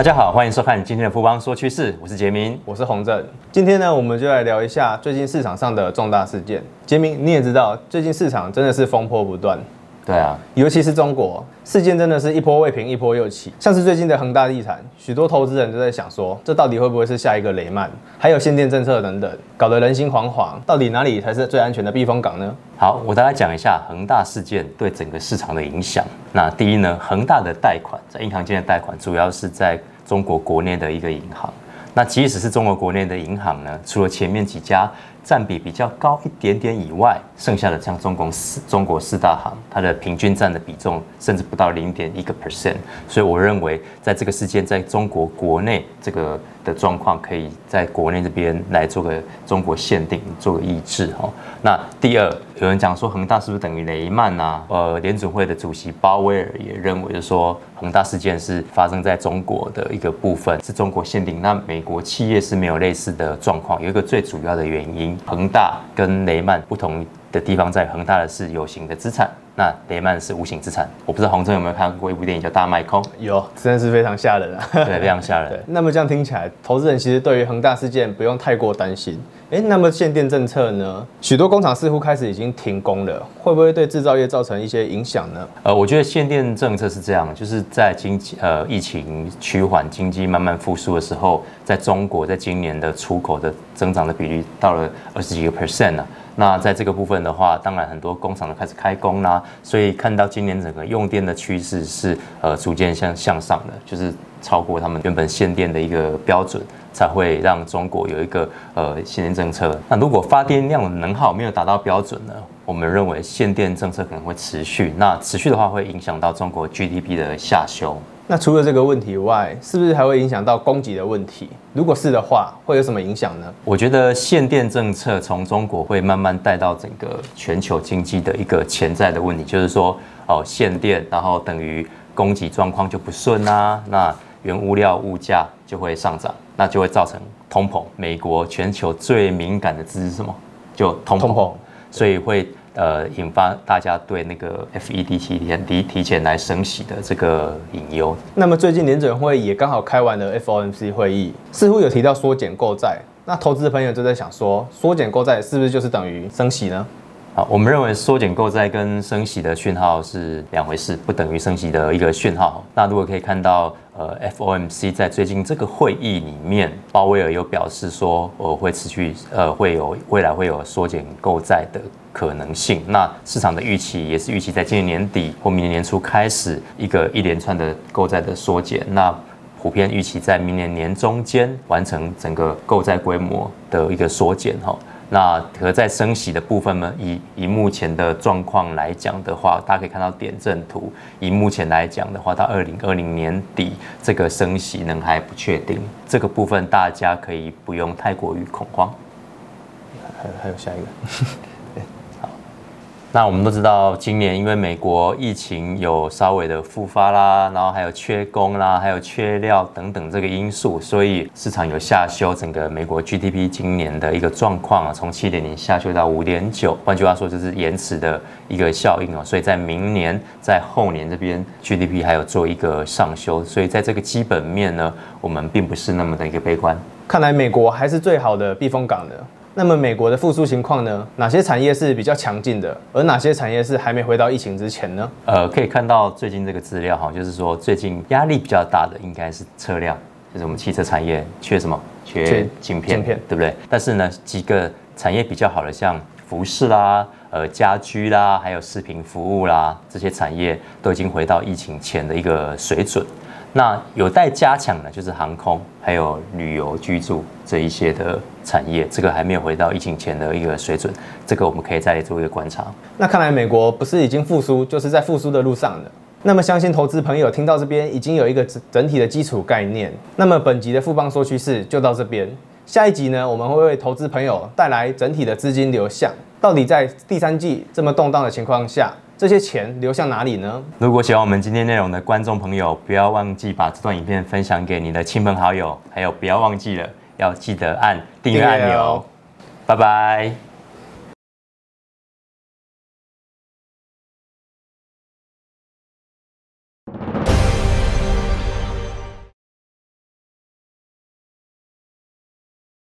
大家好，欢迎收看今天的富邦说趋势，我是杰明，我是洪正。今天呢，我们就来聊一下最近市场上的重大事件。杰明，你也知道，最近市场真的是风波不断。对啊，尤其是中国事件真的是一波未平一波又起，像是最近的恒大地产，许多投资人都在想说，这到底会不会是下一个雷曼？还有限电政策等等，搞得人心惶惶。到底哪里才是最安全的避风港呢？好，我大概讲一下恒大事件对整个市场的影响。那第一呢，恒大的贷款在银行间的贷款，主要是在中国国内的一个银行。那即使是中国国内的银行呢，除了前面几家。占比比较高一点点以外，剩下的像中共四中国四大行，它的平均占的比重甚至不到零点一个 percent，所以我认为在这个事件在中国国内这个的状况，可以在国内这边来做个中国限定，做个抑制哈。那第二，有人讲说恒大是不是等于雷曼啊？呃，联准会的主席鲍威尔也认为，说恒大事件是发生在中国的一个部分，是中国限定。那美国企业是没有类似的状况，有一个最主要的原因。恒大跟雷曼不同的地方在恒大的是有形的资产，那雷曼是无形资产。我不知道洪正有没有看过一部电影叫《大卖空》？有，真的是非常吓人啊！对，非常吓人。对，那么这样听起来，投资人其实对于恒大事件不用太过担心。诶，那么限电政策呢？许多工厂似乎开始已经停工了，会不会对制造业造成一些影响呢？呃，我觉得限电政策是这样，就是在经济呃疫情趋缓、经济慢慢复苏的时候，在中国在今年的出口的增长的比率到了二十几个 percent 了。那在这个部分的话，当然很多工厂都开始开工啦，所以看到今年整个用电的趋势是呃逐渐向向上的，就是超过他们原本限电的一个标准，才会让中国有一个呃限电政策。那如果发电量能耗没有达到标准呢？我们认为限电政策可能会持续，那持续的话会影响到中国 GDP 的下修。那除了这个问题以外，是不是还会影响到供给的问题？如果是的话，会有什么影响呢？我觉得限电政策从中国会慢慢带到整个全球经济的一个潜在的问题，就是说哦，限电，然后等于供给状况就不顺啊，那原物料物价就会上涨，那就会造成通膨。美国全球最敏感的字是什么？就通膨，通膨，所以会。呃，引发大家对那个 FED 提前提前来升息的这个隐忧。那么最近联准会也刚好开完了 FOMC 会议，似乎有提到缩减购债。那投资的朋友就在想说，缩减购债是不是就是等于升息呢？好，我们认为缩减购债跟升息的讯号是两回事，不等于升息的一个讯号。那如果可以看到。呃，FOMC 在最近这个会议里面，鲍威尔有表示说，呃，会持续，呃，会有未来会有缩减购债的可能性。那市场的预期也是预期在今年年底或明年年初开始一个一连串的购债的缩减。那普遍预期在明年年中间完成整个购债规模的一个缩减，哈。那和在升息的部分呢？以以目前的状况来讲的话，大家可以看到点阵图。以目前来讲的话，到二零二零年底，这个升息呢还不确定。这个部分大家可以不用太过于恐慌。还还有下一个。那我们都知道，今年因为美国疫情有稍微的复发啦，然后还有缺工啦，还有缺料等等这个因素，所以市场有下修整个美国 GDP 今年的一个状况啊，从七点零下修到五点九。换句话说，就是延迟的一个效应哦。所以在明年、在后年这边 GDP 还有做一个上修，所以在这个基本面呢，我们并不是那么的一个悲观。看来美国还是最好的避风港的。那么美国的复苏情况呢？哪些产业是比较强劲的，而哪些产业是还没回到疫情之前呢？呃，可以看到最近这个资料哈，就是说最近压力比较大的应该是车辆，就是我们汽车产业缺什么？缺晶片，晶片对不对？但是呢，几个产业比较好的，像服饰啦、呃家居啦，还有食品服务啦，这些产业都已经回到疫情前的一个水准。那有待加强的，就是航空，还有旅游、居住这一些的产业，这个还没有回到疫情前的一个水准，这个我们可以再做一个观察。那看来美国不是已经复苏，就是在复苏的路上了。那么相信投资朋友听到这边已经有一个整体的基础概念。那么本集的富邦说趋势就到这边，下一集呢，我们会为投资朋友带来整体的资金流向，到底在第三季这么动荡的情况下。这些钱流向哪里呢？如果喜欢我们今天内容的观众朋友，不要忘记把这段影片分享给你的亲朋好友，还有不要忘记了要记得按订阅按钮。拜拜。